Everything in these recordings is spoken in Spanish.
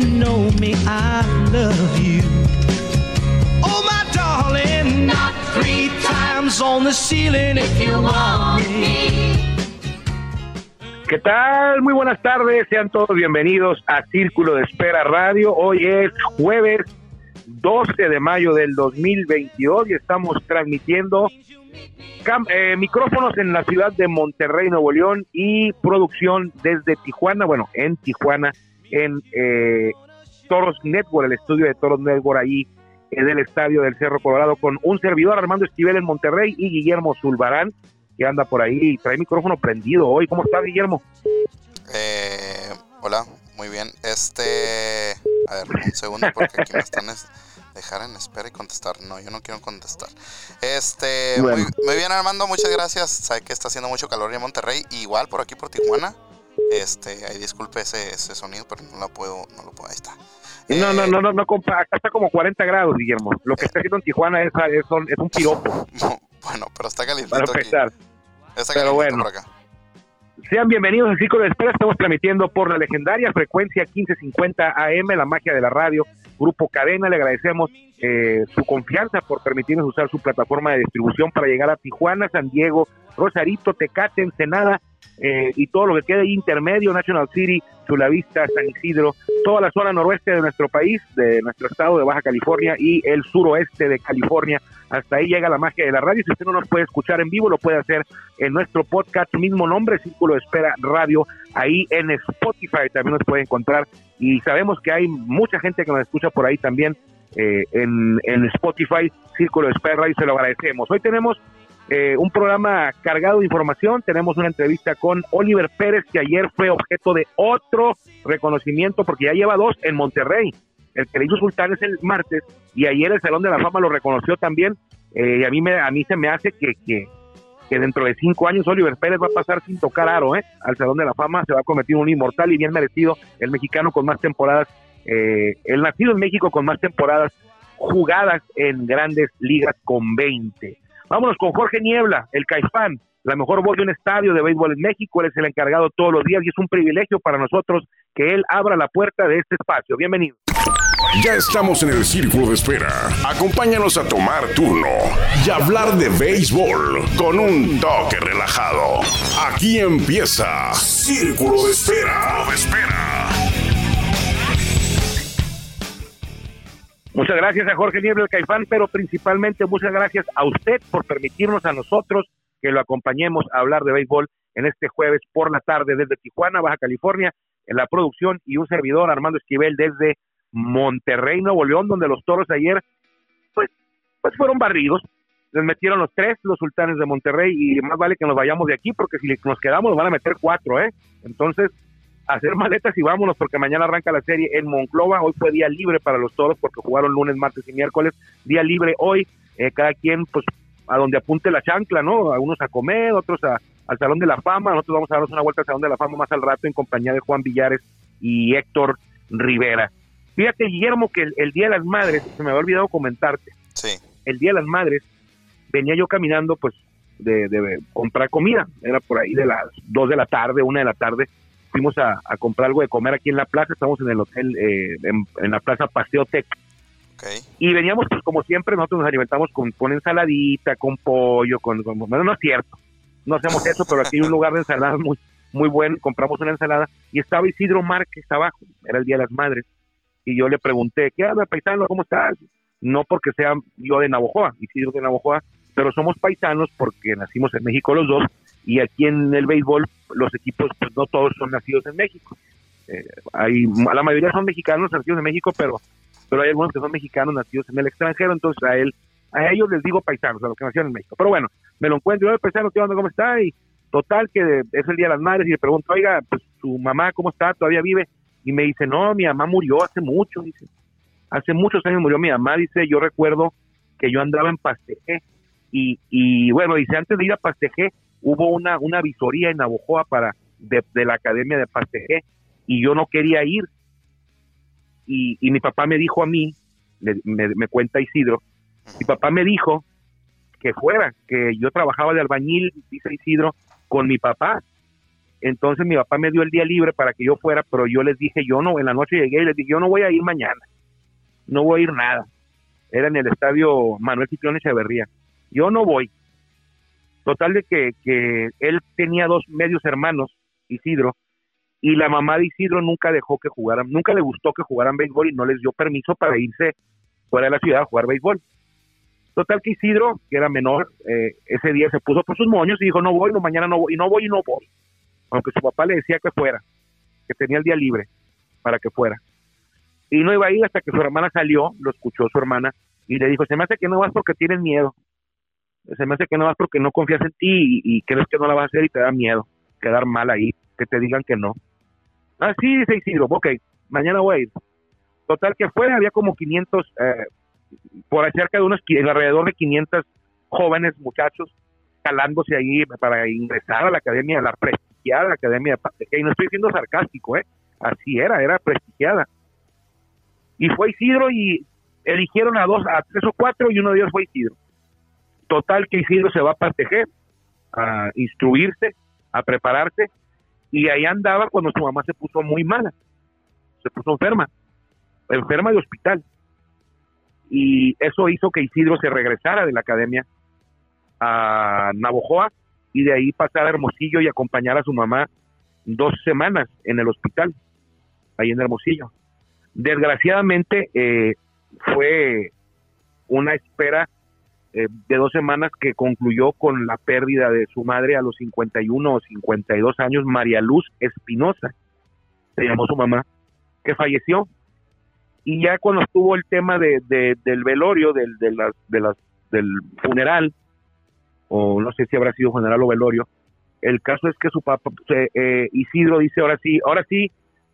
even know me. I love you. Oh, my darling, not three times on the ceiling if you want me. ¿Qué tal? Muy buenas tardes, sean todos bienvenidos a Círculo de Espera Radio. Hoy es jueves 12 de mayo del 2022 y estamos transmitiendo eh, micrófonos en la ciudad de Monterrey, Nuevo León y producción desde Tijuana, bueno, en Tijuana, en eh, Toros Network, el estudio de Toros Network ahí en el estadio del Cerro Colorado con un servidor Armando Esquivel en Monterrey y Guillermo Zulbarán que anda por ahí y trae micrófono prendido hoy. ¿Cómo está Guillermo? Eh, hola, muy bien. Este, a ver, un segundo porque aquí me están es- dejar en espera y contestar. No, yo no quiero contestar. Este, Bueno. muy, muy bien Armando, muchas gracias. Sabe que está haciendo mucho calor en Monterrey, igual por aquí por Tijuana. Este, ahí disculpe ese, ese sonido, pero no lo puedo, no lo puedo, ahí está. No, no, Eh, no, no, no, compa, acá está como 40 grados, Guillermo. Lo que está haciendo en Tijuana es, es, un piropo, Bueno, pero está caliente para aquí. empezar. Está pero bueno. por acá. Sean bienvenidos al Círculo de Espera. Estamos transmitiendo por la legendaria frecuencia 1550 AM, la magia de la radio, Grupo Cadena. Le agradecemos eh, su confianza por permitirnos usar su plataforma de distribución para llegar a Tijuana, San Diego, Rosarito, Tecate, Ensenada eh, y todo lo que quede ahí intermedio, National City, Chulavista, San Isidro, toda la zona noroeste de nuestro país, de nuestro estado de Baja California y el suroeste de California. Hasta ahí llega la magia de la radio. Si usted no nos puede escuchar en vivo, lo puede hacer en nuestro podcast, mismo nombre, Círculo de Espera Radio, ahí en Spotify también nos puede encontrar. Y sabemos que hay mucha gente que nos escucha por ahí también eh, en, en Spotify, Círculo de Espera Radio, se lo agradecemos. Hoy tenemos eh, un programa cargado de información, tenemos una entrevista con Oliver Pérez, que ayer fue objeto de otro reconocimiento, porque ya lleva dos en Monterrey. El que le hizo Sultán es el martes, y ayer el Salón de la Fama lo reconoció también, eh, y a mí, me, a mí se me hace que, que, que dentro de cinco años Oliver Pérez va a pasar sin tocar aro ¿eh? al Salón de la Fama, se va a convertir en un inmortal y bien merecido, el mexicano con más temporadas, eh, el nacido en México con más temporadas jugadas en grandes ligas con 20. Vámonos con Jorge Niebla, el Caifán, la mejor voz de un estadio de béisbol en México, él es el encargado todos los días y es un privilegio para nosotros que él abra la puerta de este espacio. Bienvenido. Ya estamos en el círculo de espera. Acompáñanos a tomar turno y hablar de béisbol con un toque relajado. Aquí empieza Círculo de Espera. De espera. Muchas gracias a Jorge Niebla, el Caifán, pero principalmente muchas gracias a usted por permitirnos a nosotros que lo acompañemos a hablar de béisbol en este jueves por la tarde desde Tijuana, Baja California, en la producción y un servidor, Armando Esquivel, desde Monterrey, Nuevo León, donde los toros ayer, pues, pues fueron barridos. Les metieron los tres, los sultanes de Monterrey, y más vale que nos vayamos de aquí, porque si nos quedamos nos van a meter cuatro, ¿eh? Entonces, hacer maletas y vámonos, porque mañana arranca la serie en Monclova. Hoy fue día libre para los toros, porque jugaron lunes, martes y miércoles. Día libre hoy, eh, cada quien, pues, a donde apunte la chancla, ¿no? A unos a comer, otros a, al Salón de la Fama. Nosotros vamos a darnos una vuelta al Salón de la Fama más al rato en compañía de Juan Villares y Héctor Rivera. Fíjate, Guillermo, que el, el Día de las Madres, se me había olvidado comentarte, Sí, el Día de las Madres, venía yo caminando, pues, de, de comprar comida. Era por ahí de las 2 de la tarde, 1 de la tarde. Fuimos a, a comprar algo de comer aquí en la plaza. Estamos en el hotel, eh, en, en la plaza Paseo Tec. ok. Y veníamos, pues, como siempre, nosotros nos alimentamos con, con ensaladita, con pollo, con, con- Bueno, no es cierto. No hacemos eso, pero aquí hay un lugar de ensaladas muy, muy bueno. Compramos una ensalada y estaba Isidro Márquez abajo. Era el Día de las Madres. Y yo le pregunté, ¿qué onda, paisano? ¿Cómo estás? No porque sea yo de Navojoa, Isidro de Navojoa, pero somos paisanos porque nacimos en México los dos y aquí en el béisbol los equipos, pues no todos son nacidos en México. Eh, hay, la mayoría son mexicanos nacidos en México, pero pero hay algunos que son mexicanos nacidos en el extranjero, entonces a él, a ellos les digo paisanos, a los que nacieron en México. Pero bueno, me lo encuentro, yo, paisano, ¿qué onda? ¿Cómo está? Y total, que es el Día de las Madres, y le pregunto, oiga, pues su mamá, ¿cómo está? ¿Todavía vive? Y me dice, no, mi mamá murió hace mucho, dice. Hace muchos años murió mi mamá, dice, yo recuerdo que yo andaba en Pastejé, y, y bueno, dice, antes de ir a Pastejé, hubo una, una visoría en Navojoa para, de, la Academia de Pastejé, y yo no quería ir, y, y mi papá me dijo a mí, me cuenta Isidro, mi papá me dijo que fuera, que yo trabajaba de albañil, dice Isidro, con mi papá. Entonces mi papá me dio el día libre para que yo fuera, pero yo les dije, yo no, en la noche llegué y les dije, yo no voy a ir mañana, no voy a ir nada. Era en el estadio Manuel Ciclón Echeverría. Yo no voy. Total de que, que él tenía dos medios hermanos, Isidro, y la mamá de Isidro nunca dejó que jugaran, nunca le gustó que jugaran béisbol y no les dio permiso para irse fuera de la ciudad a jugar béisbol. Total que Isidro, que era menor, eh, ese día se puso por sus moños y dijo, no voy, no, mañana no voy, y no voy y no voy. Aunque su papá le decía que fuera, que tenía el día libre para que fuera. Y no iba a ir hasta que su hermana salió, lo escuchó su hermana, y le dijo, se me hace que no vas porque tienes miedo. Se me hace que no vas porque no confías en ti y, crees que no la vas a hacer y te da miedo quedar mal ahí, que te digan que no. Ah, sí, dice Isidro, ok, mañana voy a ir. Total que fue, había como 500, eh, por cerca de unos, alrededor de 500 jóvenes muchachos calándose ahí para ingresar a la academia, la prestigiada academia de. Y no estoy siendo sarcástico, ¿eh? Así era, era prestigiada. Y fue Isidro y eligieron a dos, a tres o cuatro y uno de ellos fue Isidro. Total que Isidro se va a Pateje a instruirse, a prepararse y ahí andaba cuando su mamá se puso muy mala, se puso enferma, enferma de hospital. Y eso hizo que Isidro se regresara de la academia a Navojoa y de ahí pasar a Hermosillo y acompañar a su mamá dos semanas en el hospital, ahí en Hermosillo. Desgraciadamente eh, fue una espera eh, de dos semanas que concluyó con la pérdida de su madre a los 51 o 52 años, María Luz Espinosa, se llamó su mamá, que falleció. Y ya cuando estuvo el tema de, de- del velorio, del, del funeral, o no sé si habrá sido funeral o velorio, el caso es que su papá, eh, eh, Isidro dice, ahora sí, ahora sí,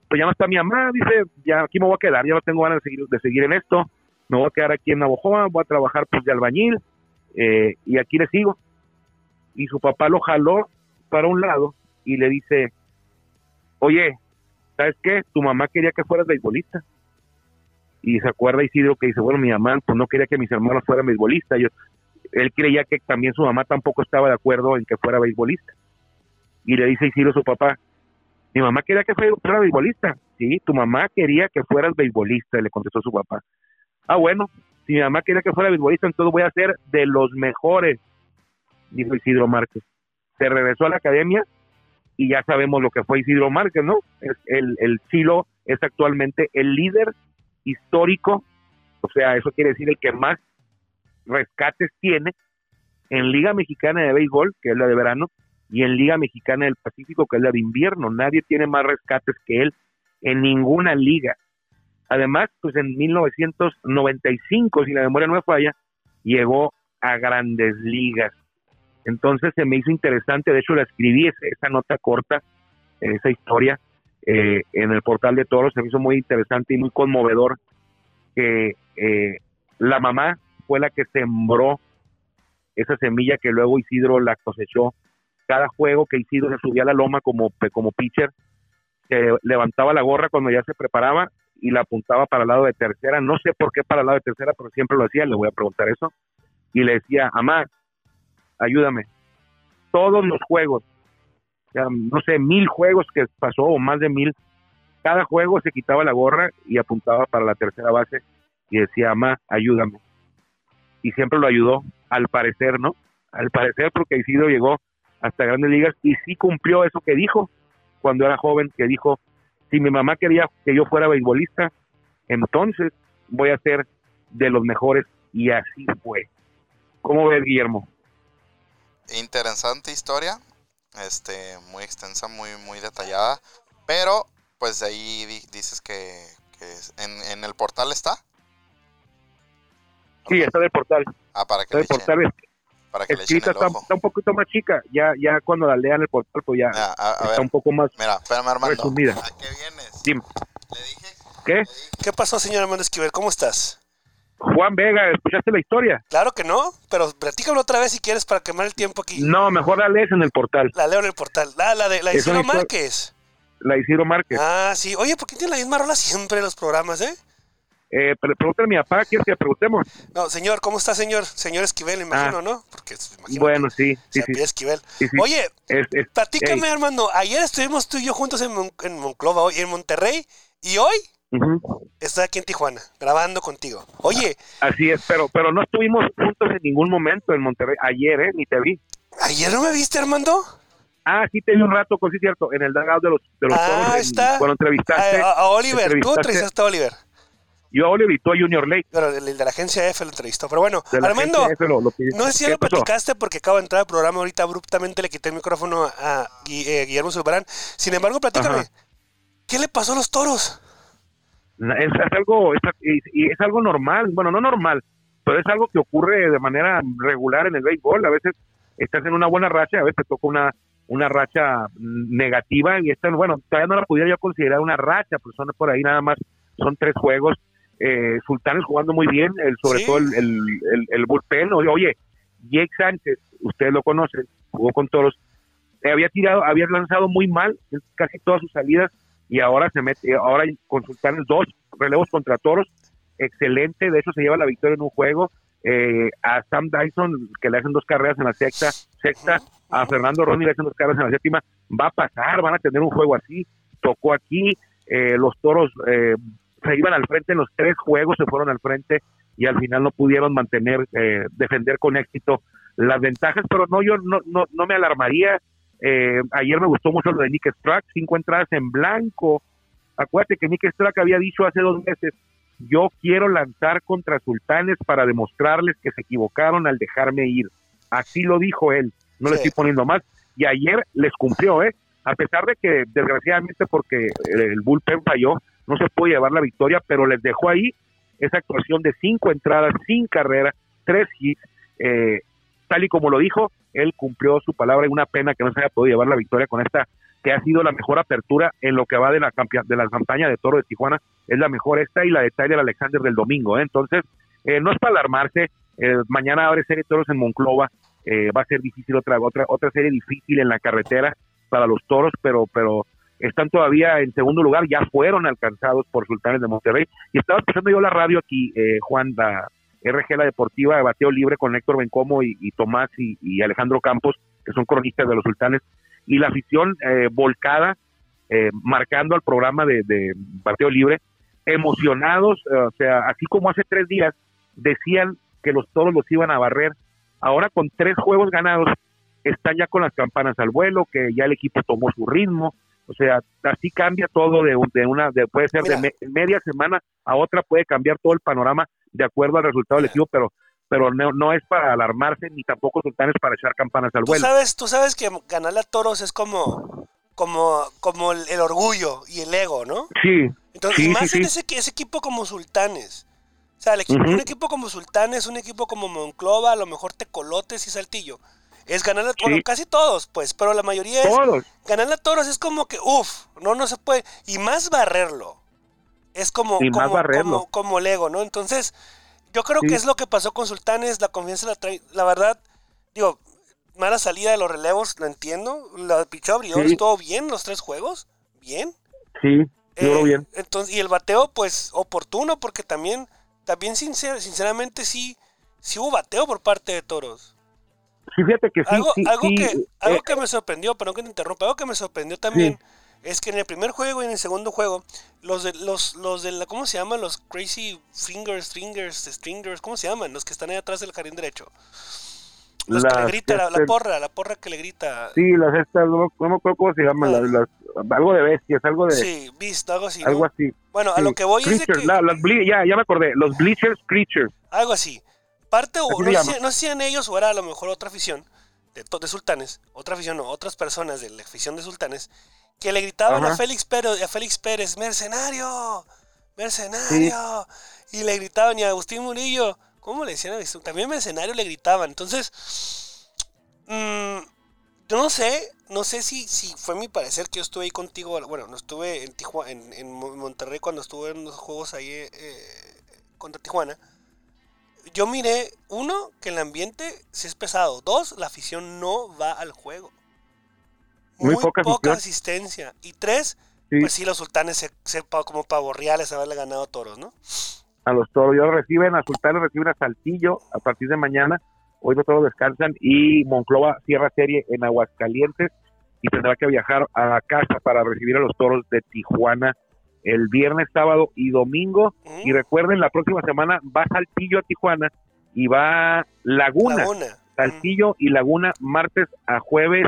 pues ya no está mi mamá, dice, ya aquí me voy a quedar, ya no tengo ganas de seguir, de seguir en esto, me voy a quedar aquí en Navojoa, voy a trabajar pues de albañil, eh, y aquí le sigo. Y su papá lo jaló para un lado y le dice, oye, ¿sabes qué? Tu mamá quería que fueras beisbolista. Y se acuerda Isidro que dice, bueno, mi mamá pues no quería que mis hermanos fueran beisbolistas. Yo, él creía que también su mamá tampoco estaba de acuerdo en que fuera beisbolista. Y le dice Isidro a su papá, mi mamá quería que fuera beisbolista. Sí, tu mamá quería que fueras beisbolista, le contestó su papá. Ah, bueno, si mi mamá quería que fuera beisbolista, entonces voy a ser de los mejores, dijo Isidro Márquez. Se regresó a la academia y ya sabemos lo que fue Isidro Márquez, ¿no? Es el, el Chilo es actualmente el líder histórico, o sea, eso quiere decir el que más rescates tiene en Liga Mexicana de Béisbol, que es la de verano, y en Liga Mexicana del Pacífico, que es la de invierno. Nadie tiene más rescates que él en ninguna liga. Además, pues en 1995, si la memoria no me falla, llegó a grandes ligas. Entonces se me hizo interesante, de hecho la escribí esa, nota corta, esa historia, eh, en el portal de toros, se me hizo muy interesante y muy conmovedor que eh, la mamá fue la que sembró esa semilla que luego Isidro la cosechó. Cada juego que Isidro se subía a la loma como, como pitcher, se levantaba la gorra cuando ya se preparaba y la apuntaba para el lado de tercera. No sé por qué para el lado de tercera, pero siempre lo hacía, le voy a preguntar eso. Y le decía, mamá, ayúdame. Todos los juegos, no sé, mil juegos que pasó o más de mil, cada juego se quitaba la gorra y apuntaba para la tercera base y decía, mamá, ayúdame. Y siempre lo ayudó, al parecer, ¿no? Al parecer, porque Isidro llegó hasta grandes ligas y sí cumplió eso que dijo cuando era joven, que dijo, si mi mamá quería que yo fuera beisbolista, entonces voy a ser de los mejores y así fue. ¿Cómo ves, Guillermo? Interesante historia, este, muy extensa, muy, muy detallada, pero pues de ahí di- dices que, que es- en, en el portal está. Sí, está del portal. Ah, para que Está portal. Para que le echen Escrita el está, ojo. está un poquito más chica. Ya, ya cuando la lean el portal, pues ya Mira, a, a está ver, un poco más mira, espérame Armando. resumida. ¿A qué vienes? Dime. Le dije, ¿Qué? le dije ¿Qué pasó, señor Armando Esquivel? ¿Cómo estás? Juan Vega, ¿escuchaste la historia? Claro que no, pero platícalo otra vez si quieres para quemar el tiempo aquí. No, mejor la lees en el portal. La leo en el portal. Ah, la de la de Es Isidro Márquez. La Isidro Márquez. Ah, sí. Oye, ¿por qué tiene la misma rola siempre en los programas, eh? Eh, pero pregúntale a mi papá, ¿quieres que le preguntemos? No, señor, ¿cómo está, señor? Señor Esquivel, me imagino, ¿no? Porque me imagino Bueno, sí, sí, sí. Esquivel. Sí, sí. Oye, Es- es- platícame, ey, Armando. Ayer estuvimos tú y yo juntos en, Mon- en Monclova, hoy en Monterrey, y hoy ujú. estoy aquí en Tijuana, grabando contigo. Oye, Así es, pero pero no estuvimos juntos en ningún momento en Monterrey. Ayer, ¿eh? Ni te vi. ¿ayer no me viste, Armando? Ah, sí te vi un rato, con sí cierto, en el dugout de los, de los Ah, Toros, en- está. Cuando entrevistaste. A, a Oliver, tú entrevistaste- entrevistaste a Oliver. Yo a Oliver y tú a Junior Lake. Pero el, de la agencia F lo entrevistó. Pero bueno, Armando, lo- lo que- no sé si ya ¿Qué lo platicaste porque acabo de entrar al programa ahorita abruptamente le quité el micrófono a eh, Guillermo Zulbarán. Sin embargo, platícame, Ajá. ¿qué le pasó a los toros? Es, es algo es, y es algo normal, bueno, no normal, pero es algo que ocurre de manera regular en el béisbol. A veces estás en una buena racha, a veces te toca una una racha negativa y esta, bueno, todavía no la pudiera yo considerar una racha, pues son por ahí nada más, son tres juegos. Eh, Sultanes jugando muy bien, el, sobre Sí. todo el, el, el, el bullpen. Oye, Jake Sánchez, ustedes lo conocen, jugó con toros, eh, había tirado, había lanzado muy mal en casi todas sus salidas y ahora se mete, ahora con Sultanes dos relevos contra toros, excelente, de hecho se lleva la victoria en un juego, eh, a Sam Dyson que le hacen dos carreras en la sexta, sexta, a Fernando Ronnie le hacen dos carreras en la séptima, va a pasar, van a tener un juego así, tocó aquí, eh, los toros eh, se iban al frente en los tres juegos, se fueron al frente y al final no pudieron mantener, eh, defender con éxito las ventajas, pero no, yo no, no, no me alarmaría. Eh, ayer me gustó mucho lo de Nick Strack, cinco entradas en blanco. Acuérdate que Nick Strack había dicho hace dos meses, yo quiero lanzar contra Sultanes para demostrarles que se equivocaron al dejarme ir. Así lo dijo él, no le Sí. estoy poniendo más. Y ayer les cumplió, ¿eh? A pesar de que, desgraciadamente, porque el bullpen falló, no se pudo llevar la victoria, pero les dejó ahí esa actuación de cinco entradas, sin carrera, tres hits, eh, tal y como lo dijo, él cumplió su palabra y una pena que no se haya podido llevar la victoria con esta que ha sido la mejor apertura en lo que va de la de la campaña de Toro de Tijuana, es la mejor esta y la de Tyler Alexander del domingo, ¿eh? entonces eh, no es para alarmarse, eh, mañana abre serie de toros en Monclova, eh, va a ser difícil otra otra otra serie difícil en la carretera para los toros, pero pero están todavía en segundo lugar, ya fueron alcanzados por Sultanes de Monterrey. Y estaba escuchando yo la radio aquí, eh, Juan, la RG La Deportiva, de bateo libre con Héctor Bencomo y, Tomás y, y Alejandro Campos, que son cronistas de los Sultanes, y la afición eh, volcada, eh, marcando al programa de, de bateo libre, emocionados, eh, o sea, así como hace tres días decían que los toros los iban a barrer, ahora con tres juegos ganados, están ya con las campanas al vuelo, que ya el equipo tomó su ritmo, o sea, así cambia todo de, de una, de, puede ser de me- media semana a otra, puede cambiar todo el panorama de acuerdo al resultado del equipo, pero pero no, no es para alarmarse ni tampoco sultanes para echar campanas al Tú vuelo. sabes, tú sabes que ganarle a toros es como, como, como el, el orgullo y el ego, ¿no? Sí, Entonces, Sí, y más sí, en sí. ese, ese equipo como Sultanes. O sea, el equipo- un equipo como Sultanes, un equipo como Monclova, a lo mejor Tecolotes y Saltillo. Es ganarle a bueno, Sí. casi todos, pues, pero la mayoría es todos. ganarle a toros es como que, uff, no, no se puede. Y más barrerlo. Es como, Y más como, barrerlo. como, como el ego, ¿no? Entonces, yo creo Sí. que es lo que pasó con Sultanes, la confianza la trae, la verdad, digo, mala salida de los relevos, lo entiendo. La pichó Sí. estuvo bien los tres juegos, bien. Sí, Eh, bien. Entonces, y el bateo, pues, oportuno, porque también, también sincer- sinceramente sí, sí hubo bateo por parte de Toros. Sí, fíjate que sí, algo sí, algo, sí, que, eh, algo que me sorprendió, perdón que te interrumpa, algo que me sorprendió también es que en el primer juego y en el segundo juego, los de los, los de la, ¿cómo se llaman? Los Crazy Fingers, Stringers, Stringers, ¿cómo se llaman? Los que están ahí atrás del jardín derecho. Los que le las grita, la, la este- porra, la porra que le grita. Sí, las estas, no, no me acuerdo cómo se llaman, Ah. las, las- algo de bestias, algo de, Sí, visto, algo así. ¿no? algo así. Bueno, a Sí. lo que voy es de Creatures, que... la- las ya, ya me acordé, los Bleachers Creatures. Algo así. Parte, o no sé, no sé si eran ellos o era a lo mejor otra afición de, sultanes, otra afición o otras personas de la afición de sultanes, que le gritaban a. Félix Pérez, a Félix Pérez, mercenario, mercenario, y le gritaban y a Agustín Murillo, ¿cómo le decían a? También mercenario le gritaban. Entonces, mm, yo no sé, no sé si, si fue mi parecer que yo estuve ahí contigo, bueno, no estuve en Tijuana, en, en Mo- Monterrey cuando estuve en los juegos ahí eh, contra Tijuana. Yo miré, uno, que el ambiente sí es pesado. Dos, la afición no va al juego. Muy poca asistencia. Y tres, Sí. pues sí, los sultanes se, se como pavorreales haberle ganado a toros, ¿no? a los toros. Ahora reciben a Sultanes, reciben a Saltillo a partir de mañana. Hoy los toros descansan y Monclova cierra serie en Aguascalientes y tendrá que viajar a casa para recibir a los toros de Tijuana el viernes, sábado y domingo. Y recuerden, la próxima semana va Saltillo a Tijuana y va Laguna. Laguna. Saltillo y Laguna, martes a jueves,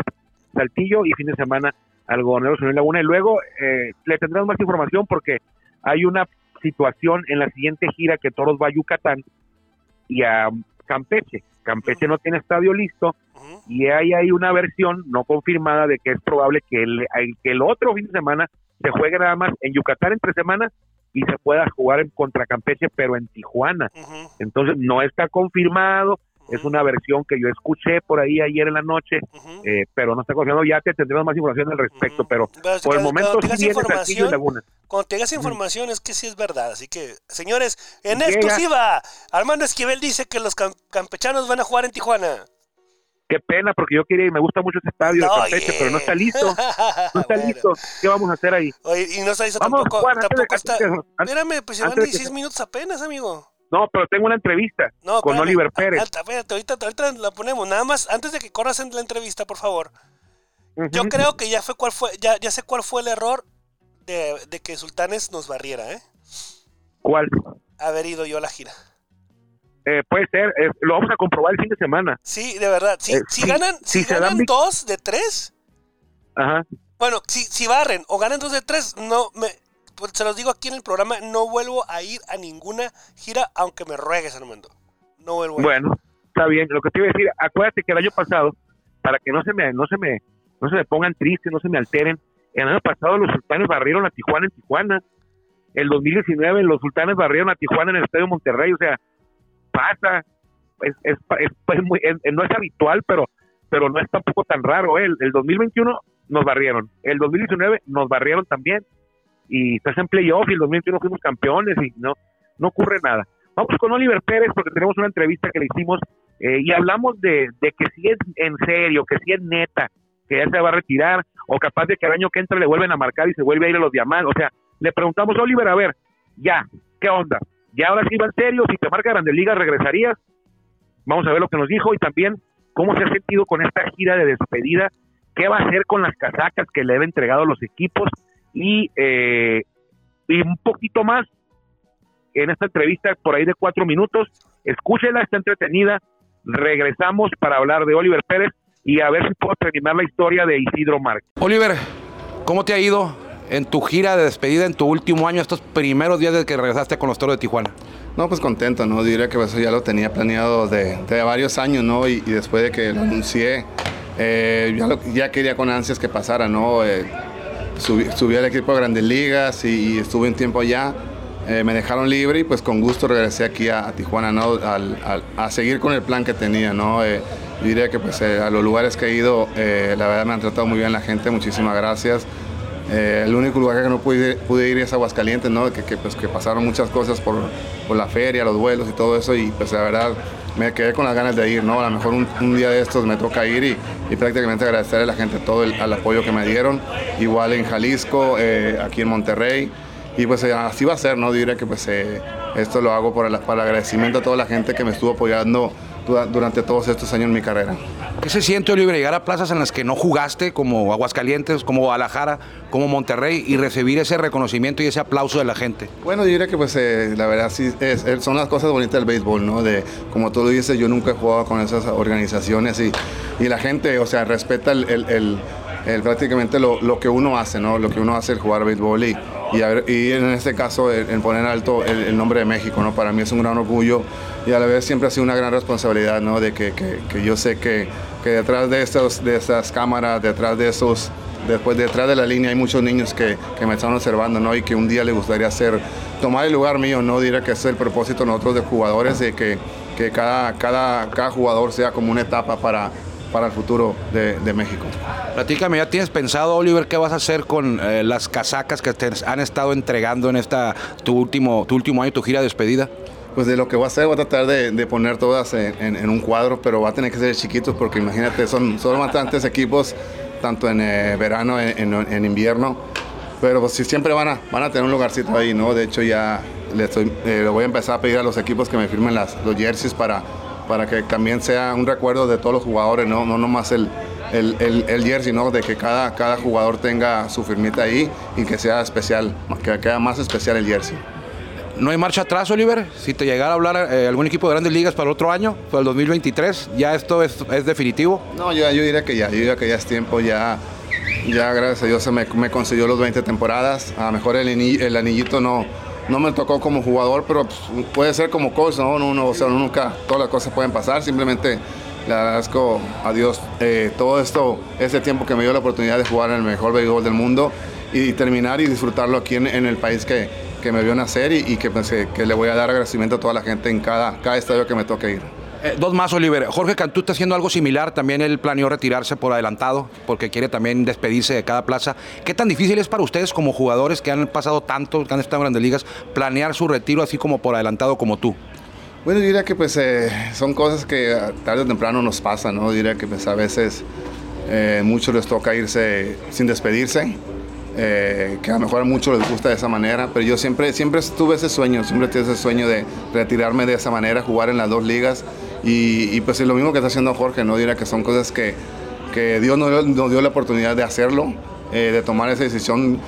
Saltillo y fin de semana al gobernador Señor Laguna. Y luego eh, le tendremos más información porque hay una situación en la siguiente gira que Toros va a Yucatán y a Campeche. Campeche no tiene estadio listo y ahí hay una versión no confirmada de que es probable que el, que el otro fin de semana se juegue nada más en Yucatán entre semanas y se pueda jugar en contra Campeche pero en Tijuana. Entonces no está confirmado, es una versión que yo escuché por ahí ayer en la noche, eh, pero no está confirmado. Ya te tendremos más información al respecto, pero Pero por el momento sí tengas viene Saltillo y información, Laguna. Cuando tengas información es que sí es verdad. Así que, señores, en Llega. exclusiva, Armando Esquivel dice que los cam- campechanos van a jugar en Tijuana. Qué pena, porque yo quería y me gusta mucho ese estadio de. Campeche, pero no está listo. No está Bueno. listo. ¿Qué vamos a hacer ahí? Oye, y no está listo Vamos, tampoco. Juan, antes de tampoco que- está. antes- Espérame, pues llevan antes de que- 16 minutos apenas, amigo. No, pero tengo una entrevista No, con espérame. Oliver Pérez. Ah, espérate, ahorita, ahorita la ponemos. Nada más, antes de que corras en la entrevista, por favor. Yo creo que ya fue cuál fue, ya, ya sé cuál fue el error de, de que Sultanes nos barriera, ¿eh? ¿Cuál? Haber ido yo a la gira. Eh, puede ser, eh, lo vamos a comprobar el fin de semana. Sí, de verdad. Si, Eh, si sí, ganan, si ganan dos de tres, Ajá. bueno, si, si barren o ganan dos de tres, no me, pues se los digo aquí en el programa, no vuelvo a ir a ninguna gira, aunque me ruegues, Armando. No vuelvo a ir. Bueno, está bien. Lo que te iba a decir, acuérdate que el año pasado, para que no se me, no se me, no se me pongan tristes, no se me alteren, el año pasado los sultanes barrieron a Tijuana en Tijuana. El 2019 los sultanes barrieron a Tijuana en el Estadio Monterrey. O sea, pasa. Es, es, es- es muy, es- no es habitual, pero, pero no es tampoco tan raro. ¿eh? El, el 2021 nos barrieron. El 2019 nos barrieron también. Y estás en playoff y el 2021 fuimos campeones y no, no ocurre nada. Vamos con Oliver Pérez porque tenemos una entrevista que le hicimos eh, y hablamos de, que si es en serio, que si es neta, que ya se va a retirar o capaz de que el año que entra le vuelven a marcar y se vuelve a ir a los diamantes. O sea, le preguntamos a Oliver, a ver, ya, ¿qué onda? Ya ahora sí va en serio, si te marca Grandes Ligas regresarías. Vamos a ver lo que nos dijo y también cómo se ha sentido con esta gira de despedida, qué va a hacer con las casacas que le han entregado los equipos y, eh, y un poquito más en esta entrevista por ahí de cuatro minutos. Escúchela, está entretenida. Regresamos para hablar de Oliver Pérez y a ver si puedo terminar la historia de Isidro Márquez. Oliver, ¿cómo te ha ido en tu gira de despedida en tu último año, estos primeros días desde que regresaste con los toros de Tijuana? No, pues contento, ¿no? Diría que eso ya lo tenía planeado de, de varios años, ¿no? Y, después de que lo anuncié, eh, ya, quería con ansias que pasara, ¿no? Eh, subí, al equipo de Grandes Ligas y, y estuve un tiempo allá. Eh, me dejaron libre y pues con gusto regresé aquí a, Tijuana, ¿no? Al- a seguir con el plan que tenía, ¿no? Eh, diría que pues eh, a los lugares que he ido, la verdad me han tratado muy bien la gente, muchísimas gracias. Eh, el único lugar que no pude, pude ir es Aguascalientes, ¿no? Que, que, pues, que pasaron muchas cosas por, por la feria, los vuelos y todo eso, y pues la verdad me quedé con las ganas de ir, ¿no? A lo mejor un, un día de estos me toca ir y, y prácticamente agradecerle a la gente todo el al apoyo que me dieron, igual en Jalisco, eh, aquí en Monterrey, y pues eh, así va a ser, ¿no? Diré que pues eh, esto lo hago por el, para el agradecimiento a toda la gente que me estuvo apoyando dura- durante todos estos años en mi carrera. ¿Qué se siente, Oliver, llegar a plazas en las que no jugaste, como Aguascalientes, como Guadalajara, como Monterrey, y recibir ese reconocimiento y ese aplauso de la gente? Bueno, yo diría que pues eh, la verdad sí son las cosas bonitas del béisbol, ¿no? De, como tú lo dices, yo nunca he jugado con esas organizaciones y, y la gente, o sea, respeta el- el prácticamente lo, lo que uno hace, ¿no? Lo que uno hace el jugar béisbol y, y, en este caso el, poner alto el, nombre de México, ¿no? Para mí es un gran orgullo y a la vez siempre ha sido una gran responsabilidad, ¿no? De que, yo sé que, detrás de, estos, de estas cámaras, detrás de esos Después detrás de la línea hay muchos niños que, me están observando, ¿no? Y que un día les gustaría hacer, tomar el lugar mío, ¿no? Diré que ese es el propósito nosotros de jugadores, de que, que cada, cada, cada jugador sea como una etapa para, para el futuro de, de México. Platícame, ¿ya tienes pensado, Oliver, qué vas a hacer con eh, las casacas que te han estado entregando en esta tu último, tu último año, tu gira de despedida? Pues de lo que voy a hacer, voy a tratar de, de poner todas en, en- en un cuadro, pero va a tener que ser chiquitos porque imagínate, son, son bastantes equipos, tanto en eh, verano, en, en- invierno, pero pues sí, siempre van a, van a tener un lugarcito ahí, ¿no? De hecho ya, le, estoy, eh, le voy a empezar a pedir a los equipos que me firmen las, los jerseys para, para que también sea un recuerdo de todos los jugadores, no, no nomás el, el, el, el jersey, ¿no? de que cada, cada jugador tenga su firmita ahí y que sea especial, que quede más especial el jersey. ¿No hay marcha atrás, Oliver? Si te llegara a hablar eh, algún equipo de grandes ligas para el otro año, para el 2023, ¿ya esto es, es definitivo? No, yo, yo diría que ya, yo diría que ya es tiempo, ya, ya gracias a Dios se me, me concedió los 20 temporadas, a lo mejor el, el anillito no, no me tocó como jugador, pero pues, puede ser como coach, ¿no? Uno, o sea, nunca, todas las cosas pueden pasar, simplemente le agradezco a Dios eh, todo esto, este tiempo que me dio la oportunidad de jugar en el mejor béisbol del mundo y terminar y disfrutarlo aquí en, el país que, que me vio nacer y, que, pues, eh, que le voy a dar agradecimiento a toda la gente en cada, cada estadio que me toque ir. Eh, dos más, Oliver. Jorge Cantú está haciendo algo similar. También él planeó retirarse por adelantado porque quiere también despedirse de cada plaza. ¿Qué tan difícil es para ustedes como jugadores que han pasado tanto, que han estado en grandes ligas, planear su retiro así como por adelantado como tú? Bueno, diría que pues eh, son cosas que tarde o temprano nos pasan, ¿no? Diría que pues a veces eh, muchos les toca irse sin despedirse, eh, que a lo mejor a muchos les gusta de esa manera, pero yo siempre, siempre tuve ese sueño, siempre tuve ese sueño de retirarme de esa manera, jugar en las dos ligas y, y, pues es lo mismo que está haciendo Jorge, ¿no? Diría que son cosas que, que Dios nos nos dio la oportunidad de hacerlo, eh, de tomar esa decisión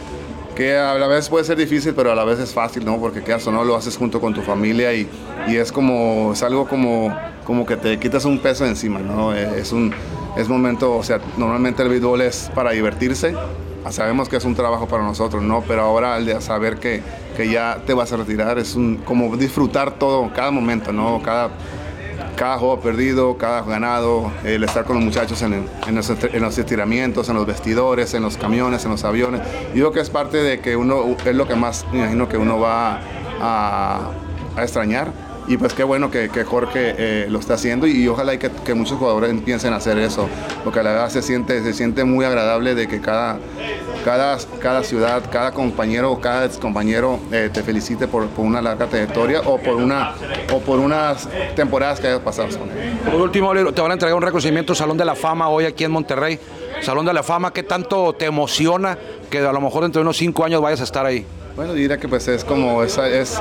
que a la vez puede ser difícil, pero a la vez es fácil, ¿no? Porque quedas o no, lo haces junto con tu familia y, y es como, es algo como, como que te quitas un peso encima, ¿no? Eh, Es un es momento, o sea, normalmente el béisbol es para divertirse, sabemos que es un trabajo para nosotros, ¿no? Pero ahora de saber que, que ya te vas a retirar es un, como disfrutar todo, cada momento, ¿no? Cada, cada juego perdido, cada ganado, el estar con los muchachos en, los, en, los, estiramientos, en los vestidores, en los camiones, en los aviones. Yo creo que es parte de que uno, es lo que más me imagino que uno va a, extrañar. Y pues qué bueno que, Jorge eh, lo está haciendo y, ojalá y que, que, muchos jugadores empiecen a hacer eso, porque la verdad se siente, se siente muy agradable de que cada, cada, cada ciudad, cada compañero, cada compañero eh, te felicite por, por, una larga trayectoria o por, una, o por unas temporadas que hayas pasado con él. Por último, te van a entregar un reconocimiento Salón de la Fama hoy aquí en Monterrey. Salón de la Fama, ¿qué tanto te emociona que a lo mejor dentro de unos cinco años vayas a estar ahí? Bueno, diría que pues es como, es, es,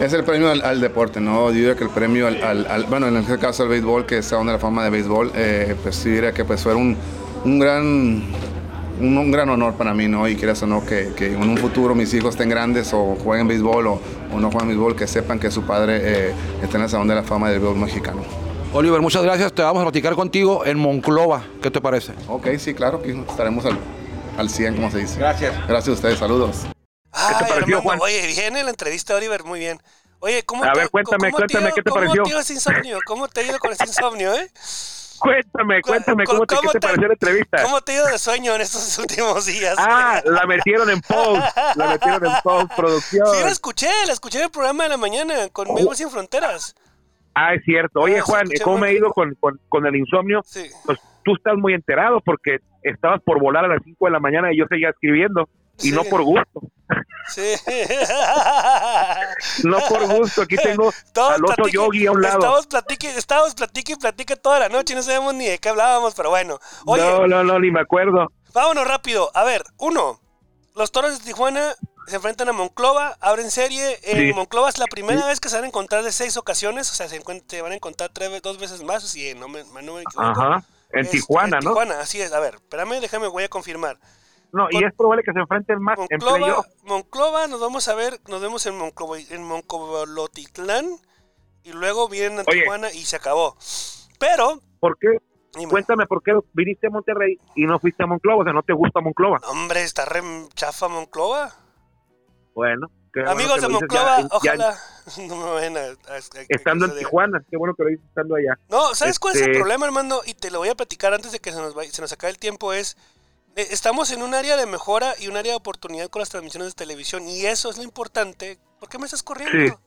es el premio al, al, deporte, ¿no? Yo diría que el premio al, al, al, bueno, en este caso al béisbol, que es Salón de la Fama de béisbol, eh, pues sí diría que pues fue un, un gran un, un, gran honor para mí, ¿no? Y quieras o no, que, que, en un futuro mis hijos estén grandes o jueguen béisbol o, o no jueguen béisbol, que sepan que su padre eh, está en el Salón de la Fama del béisbol mexicano. Oliver, muchas gracias. Te vamos a platicar contigo en Monclova. ¿Qué te parece? Ok, sí, claro, que estaremos al, al 100, como se dice. Gracias. Gracias a ustedes, saludos. Ay, ¿Qué te pareció, Juan? Oye, viene la entrevista, Oliver, muy bien. Oye, ¿cómo a te, ver, cuéntame, cuéntame, ¿qué te pareció? ¿Cómo te ese insomnio? ¿Cómo te ha ido con ese insomnio, eh? Cuéntame, cuéntame, ¿cómo, te, ¿qué te, pareció la entrevista? ¿Cómo te ha ido de sueño en estos últimos días? Ah, la metieron en post, la metieron en post, producción. Sí, la escuché, la escuché en el programa de la mañana con oh. Sin Fronteras. Ah, es cierto. Oye, Ah, Juan, ¿cómo me he ido con, con, con el insomnio? Sí. Pues tú estás muy enterado porque estabas por volar a las 5 de la mañana y yo seguía escribiendo. Y Sí. no por gusto. Sí. No por gusto. Aquí tengo Todos al otro yogi a un lado. Estábamos platique, estábamos platique y platique toda la noche y no sabíamos ni de qué hablábamos, pero bueno. Oye, No, no, no, ni me acuerdo. vámonos rápido. A ver, uno. Los toros de Tijuana se enfrentan a Monclova, abren serie. En Sí. Monclova es la primera vez que se van a encontrar de seis ocasiones, o sea, se, se van a encontrar tres, dos veces más, si no me, no me equivoco. Ajá. En Este, Tijuana, en ¿no? Tijuana, así es. A ver, espérame, déjame, voy a confirmar. No, y es probable que se enfrenten más en Monclova, playoff. Monclova, nos vamos a ver, nos vemos en Monclova, en Moncolotitlán y luego vienen a. Tijuana y se acabó. Pero, ¿Por qué? dime, Cuéntame por qué viniste a Monterrey y no fuiste a Monclova. O sea, ¿no te gusta Monclova? hombre, está re chafa Monclova. Bueno. Amigos de Monclova, ya- ya ojalá no me vayan a, a- a- Estando en Tijuana. Qué bueno que lo dices estando allá. No, ¿sabes cuál es el Este- problema, Armando? Y te lo voy a platicar antes de que se nos, vaya- se nos acabe el tiempo. Es, estamos en un área de mejora y un área de oportunidad con las transmisiones de televisión. Y eso es lo importante. ¿Por qué me estás corriendo? Sí.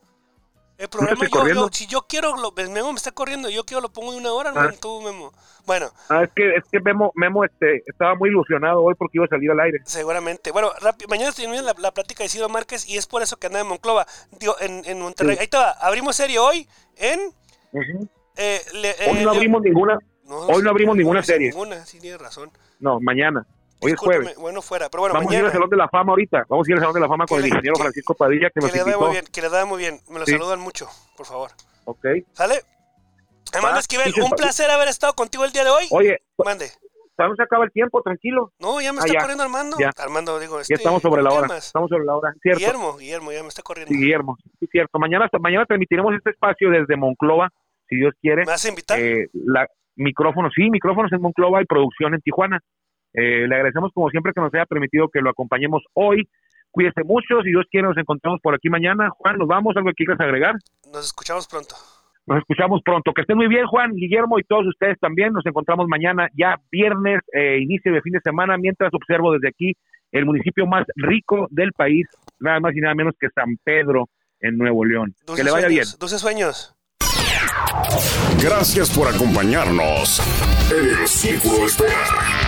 El programa, estoy yo, yo- si yo quiero, lo, Memo me está corriendo, yo quiero lo pongo en una hora, no Ah. tú, Memo. Bueno, Ah, es que, es que Memo, Memo este, estaba muy ilusionado hoy porque iba a salir al aire. seguramente. Bueno, rápido, mañana termina la, la plática de Isidro Márquez y es por eso que anda en Monclova, digo, en, en Monterrey. Sí. Ahí está, abrimos serie hoy en... Eh, le- Hoy eh, no le- abrimos ninguna. no, hoy no abrimos ninguna serie. Ninguna, sí, tienes razón. No, mañana. Hoy es jueves. Bueno, fuera. Pero bueno, Vamos a ir al Salón de la Fama ahorita. Vamos a ir al Salón de la Fama con el le- ingeniero que- Francisco Padilla, que nos Que le da invitó. muy bien, que le da muy bien. Me lo Sí. saludan mucho, por favor. Ok. ¿Sale? Armando Va, Esquivel, un placer haber estado contigo el día de hoy. Oye, Mande. ¿sabes se acaba el tiempo? Tranquilo. No, ya me Ah, está ya, corriendo Armando. ya. Armando, digo, Ya este, estamos sobre la ¿qué hora. más? Estamos sobre la hora. Cierto. Guillermo, Guillermo, ya me está corriendo. Sí, Guillermo. Sí, cierto. Mañana, mañana transmitiremos este espacio desde Monclova, si Dios quiere. ¿Me vas a invitar? Eh, la, micrófonos, sí, micrófonos en Monclova y producción en Tijuana. Eh, le agradecemos como siempre que nos haya permitido que lo acompañemos hoy. Cuídese mucho, si Dios quiere nos encontramos por aquí mañana. Juan, nos vamos, algo que quieras agregar. Nos escuchamos pronto. Nos escuchamos pronto. Que estén muy bien, Juan, Guillermo y todos ustedes también. Nos encontramos mañana, ya viernes, eh, inicio de fin de semana, mientras observo desde aquí el municipio más rico del país, nada más y nada menos que San Pedro, en Nuevo León. Que le vaya bien. Dulces sueños. Gracias por acompañarnos en el Círculo Espera.